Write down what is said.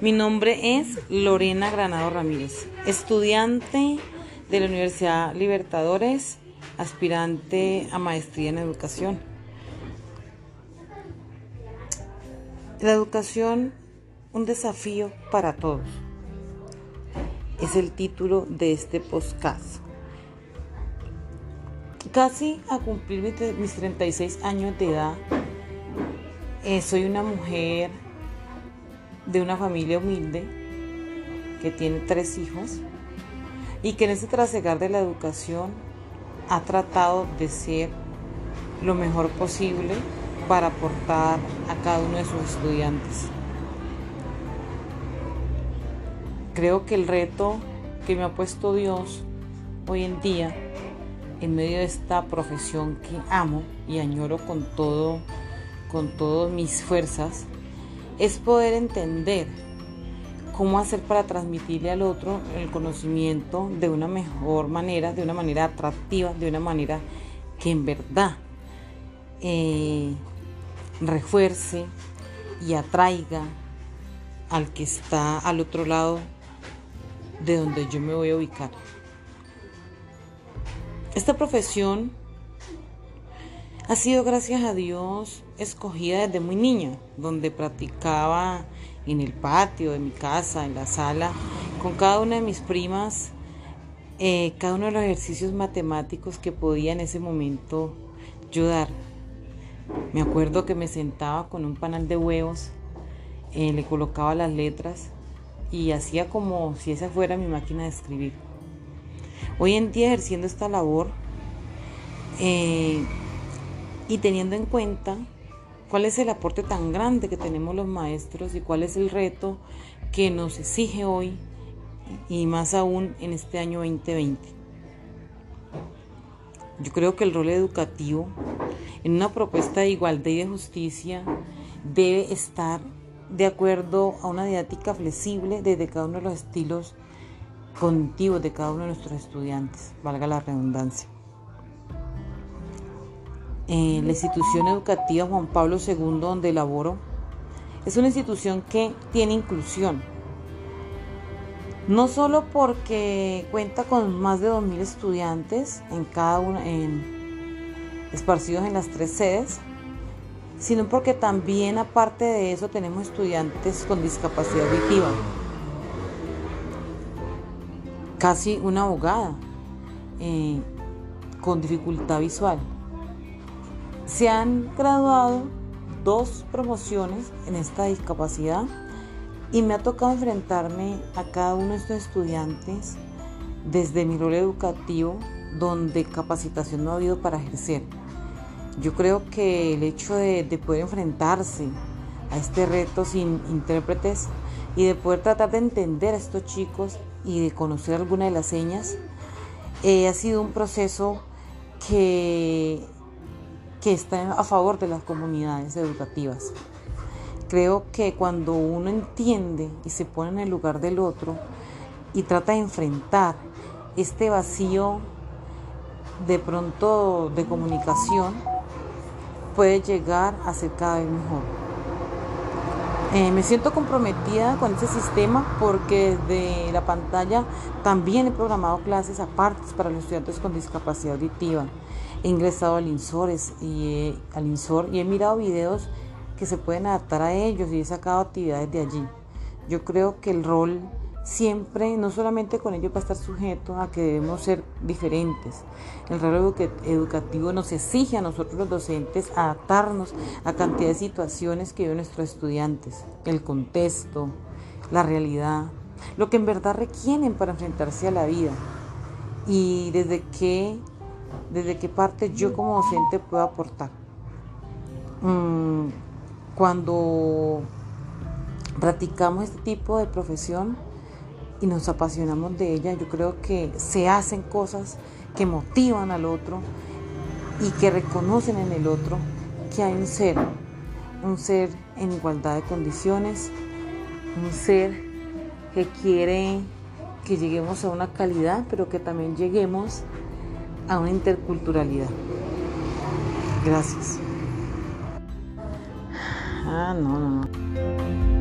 Mi nombre es Lorena Granado Ramírez, estudiante de la Universidad Libertadores, aspirante a maestría en educación. La educación, un desafío para todos. Es el título de este podcast. Casi a cumplir mis 36 años de edad, eh, soy una mujer de una familia humilde que tiene tres hijos y que en ese trasegar de la educación ha tratado de ser lo mejor posible para aportar a cada uno de sus estudiantes. Creo que el reto que me ha puesto Dios hoy en día en medio de esta profesión que amo y añoro con todo con todas mis fuerzas es poder entender cómo hacer para transmitirle al otro el conocimiento de una mejor manera, de una manera atractiva, de una manera que en verdad eh, refuerce y atraiga al que está al otro lado de donde yo me voy a ubicar. Esta profesión ha sido gracias a Dios escogida desde muy niña, donde practicaba en el patio de mi casa, en la sala, con cada una de mis primas, eh, cada uno de los ejercicios matemáticos que podía en ese momento yo dar. Me acuerdo que me sentaba con un panal de huevos, eh, le colocaba las letras y hacía como si esa fuera mi máquina de escribir. Hoy en día ejerciendo esta labor, eh, y teniendo en cuenta cuál es el aporte tan grande que tenemos los maestros y cuál es el reto que nos exige hoy y más aún en este año 2020. Yo creo que el rol educativo en una propuesta de igualdad y de justicia debe estar de acuerdo a una didáctica flexible desde cada uno de los estilos cognitivos de cada uno de nuestros estudiantes, valga la redundancia la institución educativa Juan Pablo II donde laboro es una institución que tiene inclusión. No solo porque cuenta con más de 2.000 estudiantes en cada una, en, esparcidos en las tres sedes, sino porque también aparte de eso tenemos estudiantes con discapacidad auditiva. Casi una abogada eh, con dificultad visual. Se han graduado dos promociones en esta discapacidad y me ha tocado enfrentarme a cada uno de estos estudiantes desde mi rol educativo donde capacitación no ha habido para ejercer. Yo creo que el hecho de, poder enfrentarse a este reto sin intérpretes y de poder tratar de entender a estos chicos y de conocer algunas de las señas, eh, ha sido un proceso que que está a favor de las comunidades educativas. Creo que cuando uno entiende y se pone en el lugar del otro y trata de enfrentar este vacío de pronto de comunicación, puede llegar a ser cada vez mejor. Eh, me siento comprometida con este sistema porque desde la pantalla también he programado clases aparte para los estudiantes con discapacidad auditiva he ingresado al INSOR, y, al INSOR y he mirado videos que se pueden adaptar a ellos y he sacado actividades de allí. Yo creo que el rol siempre, no solamente con ellos va a estar sujeto a que debemos ser diferentes. El rol educativo nos exige a nosotros los docentes adaptarnos a cantidad de situaciones que viven nuestros estudiantes, el contexto, la realidad, lo que en verdad requieren para enfrentarse a la vida y desde qué desde qué parte yo como docente puedo aportar. Mm, cuando practicamos este tipo de profesión y nos apasionamos de ella, yo creo que se hacen cosas que motivan al otro y que reconocen en el otro que hay un ser, un ser en igualdad de condiciones, un ser que quiere que lleguemos a una calidad, pero que también lleguemos a una interculturalidad. Gracias. Ah, no, no, no.